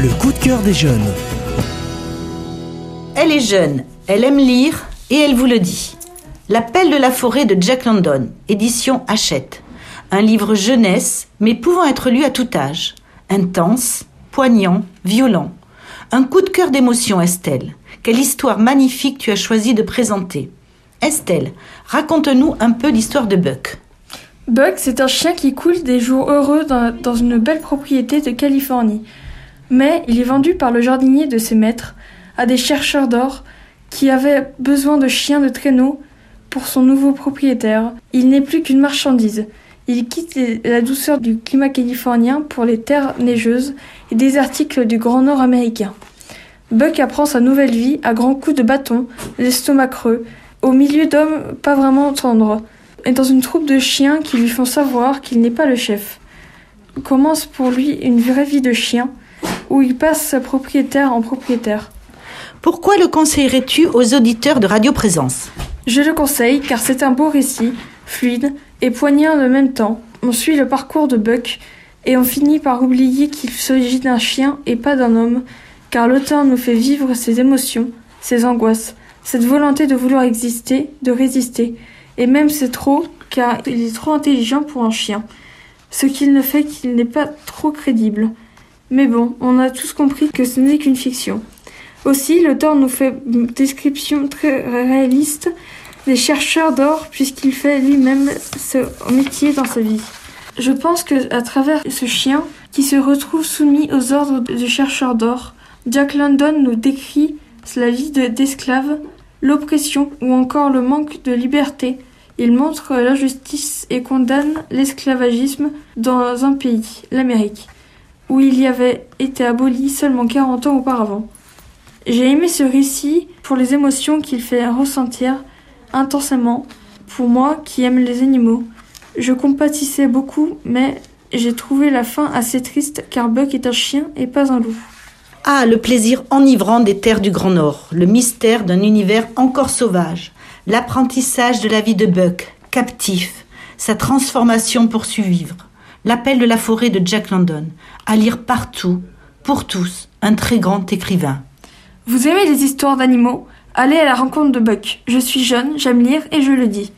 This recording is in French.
Le coup de cœur des jeunes. Elle est jeune, elle aime lire et elle vous le dit. L'appel de la forêt de Jack London, édition Hachette. Un livre jeunesse, mais pouvant être lu à tout âge. Intense, poignant, violent. Un coup de cœur d'émotion, Estelle. Quelle histoire magnifique tu as choisi de présenter. Estelle, raconte-nous un peu l'histoire de Buck. Buck, c'est un chien qui coule des jours heureux dans, dans une belle propriété de Californie. Mais il est vendu par le jardinier de ses maîtres à des chercheurs d'or qui avaient besoin de chiens de traîneau pour son nouveau propriétaire. Il n'est plus qu'une marchandise. Il quitte la douceur du climat californien pour les terres neigeuses et désertiques du Grand Nord américain. Buck apprend sa nouvelle vie à grands coups de bâton, l'estomac creux, au milieu d'hommes pas vraiment tendres, et dans une troupe de chiens qui lui font savoir qu'il n'est pas le chef. Commence pour lui une vraie vie de chien, où il passe propriétaire en propriétaire. Pourquoi le conseillerais-tu aux auditeurs de Radio Présence? Je le conseille car c'est un beau récit, fluide et poignant en même temps. On suit le parcours de Buck et on finit par oublier qu'il s'agit d'un chien et pas d'un homme, car l'auteur nous fait vivre ses émotions, ses angoisses, cette volonté de vouloir exister, de résister, et même c'est trop, car il est trop intelligent pour un chien, ce qu'il ne fait qu'il n'est pas trop crédible. Mais bon, on a tous compris que ce n'est qu'une fiction. Aussi, l'auteur nous fait une description très réaliste des chercheurs d'or puisqu'il fait lui-même ce métier dans sa vie. Je pense que à travers ce chien qui se retrouve soumis aux ordres du chercheur d'or, Jack London nous décrit la vie d'esclave, l'oppression ou encore le manque de liberté. Il montre l'injustice et condamne l'esclavagisme dans un pays, l'Amérique, où il y avait été aboli seulement 40 ans auparavant. J'ai aimé ce récit pour les émotions qu'il fait ressentir intensément pour moi qui aime les animaux. Je compatissais beaucoup, mais j'ai trouvé la fin assez triste car Buck est un chien et pas un loup. Ah, le plaisir enivrant des terres du Grand Nord, le mystère d'un univers encore sauvage, l'apprentissage de la vie de Buck, captif, sa transformation pour survivre, l'appel de la forêt de Jack London, à lire partout, pour tous, un très grand écrivain. Vous aimez les histoires d'animaux? Allez à la rencontre de Buck. Je suis jeune, j'aime lire et je le dis.